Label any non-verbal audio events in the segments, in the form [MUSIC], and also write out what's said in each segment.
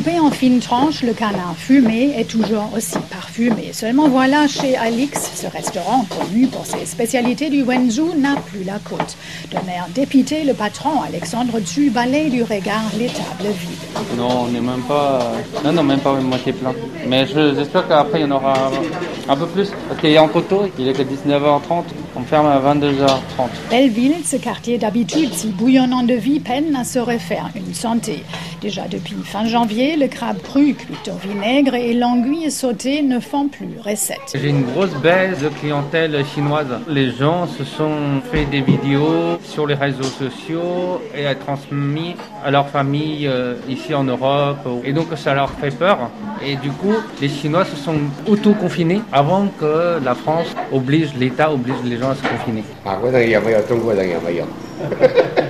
Coupé en fines tranches, le canard fumé est toujours aussi parfumé. Seulement voilà, chez Alix, ce restaurant connu pour ses spécialités du Wenzhou n'a plus la côte. De l'air dépité, le patron Alexandre Tu balaye du regard les tables vides. Non, on n'est même pas. Non, non, même pas une moitié plein. Mais j'espère qu'après il y en aura un peu plus. Parce qu'il y a en coteau, il est que 19h30. On ferme à 22h30. Belleville, ce quartier d'habitude si bouillonnant de vie, peine à se refaire une santé. Déjà depuis fin janvier, le crabe cru, cuit au vinaigre et l'anguille sautée ne font plus recette. J'ai une grosse baisse de clientèle chinoise. Les gens se sont fait des vidéos sur les réseaux sociaux et a transmis à leur famille euh, ici en Europe. Et donc ça leur fait peur. Et du coup, les Chinois se sont auto-confinés avant que la France oblige, l'État oblige les gens à se confiner. [LAUGHS]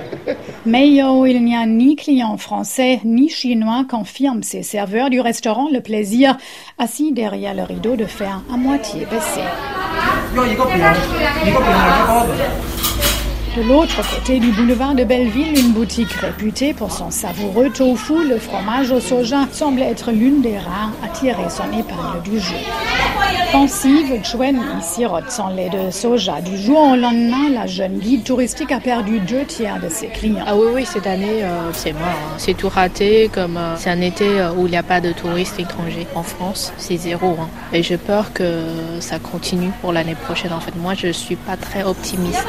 Mais il n'y a ni client français ni chinois confirme ces serveurs du restaurant Le Plaisir, assis derrière le rideau de fer à moitié baissé. De l'autre côté du boulevard de Belleville, une boutique réputée pour son savoureux tofu, le fromage au soja, semble être l'une des rares à tirer son épingle du jeu. Pensive, Chuen sirote son lait de soja. Du jour au lendemain, la jeune guide touristique a perdu deux tiers de ses clients. Ah oui, oui, cette année, euh, c'est mort. Hein. C'est tout raté, comme euh, c'est un été euh, où il n'y a pas de touristes étrangers. En France, c'est zéro. Hein. Et j'ai peur que ça continue pour l'année prochaine. En fait, moi, je suis pas très optimiste.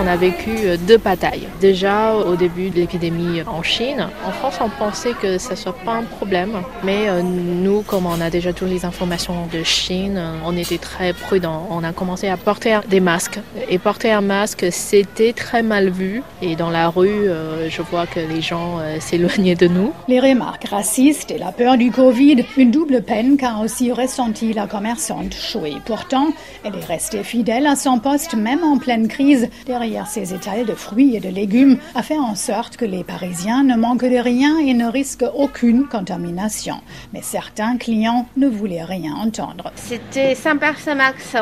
On a vécu euh, deux batailles. Déjà au début de l'épidémie en Chine, en France on pensait que ça soit pas un problème, mais euh, nous, comme on a déjà toutes les informations de Chine, on était très prudents. On a commencé à porter des masques et porter un masque c'était très mal vu et dans la rue, euh, je vois que les gens [LAUGHS] s'éloignaient de nous. Les remarques racistes et la peur du Covid, une double peine qu'a aussi ressenti la commerçante Choué. Pourtant, elle est restée fidèle à son poste même en pleine crise derrière ces étals de fruits et de légumes a fait en sorte que les Parisiens ne manquent de rien et ne risquent aucune contamination. Mais certains clients ne voulaient rien entendre. C'était Saint-Max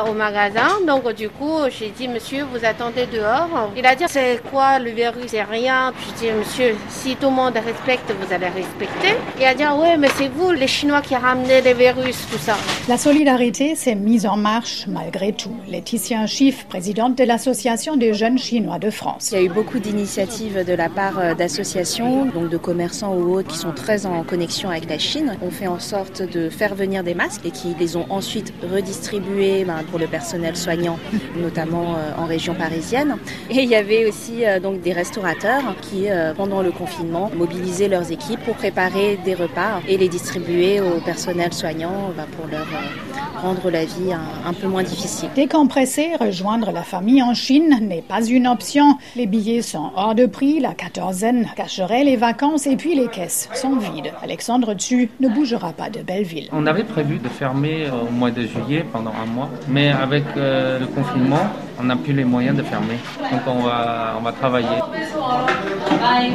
au magasin, donc du coup j'ai dit monsieur vous attendez dehors. Il a dit c'est quoi le virus? C'est rien. Je dis monsieur si tout le monde respecte vous allez respecter. Il a dit ah ouais mais c'est vous les Chinois qui ramené les virus tout ça. La solidarité s'est mise en marche malgré tout. Laetitia Schiff, présidente de l'association des jeunes chinois de France. Il y a eu beaucoup d'initiatives de la part euh, d'associations, donc de commerçants ou autres qui sont très en connexion avec la Chine. On fait en sorte de faire venir des masques et qui les ont ensuite redistribués ben, pour le personnel soignant, [LAUGHS] notamment euh, en région parisienne. Et il y avait aussi euh, donc des restaurateurs qui, pendant le confinement, mobilisaient leurs équipes pour préparer des repas et les distribuer au personnel soignant ben, pour leur rendre la vie un, un peu moins difficile. Décompresser, rejoindre la famille en Chine n'est pas une option. Les billets sont hors de prix, la quatorzaine cacherait les vacances et puis les caisses sont vides. Alexandre Tu ne bougera pas de Belleville. On avait prévu de fermer euh, au mois de juillet pendant un mois, mais avec euh, le confinement, on n'a plus les moyens de fermer. Donc on va, on va travailler. Bye.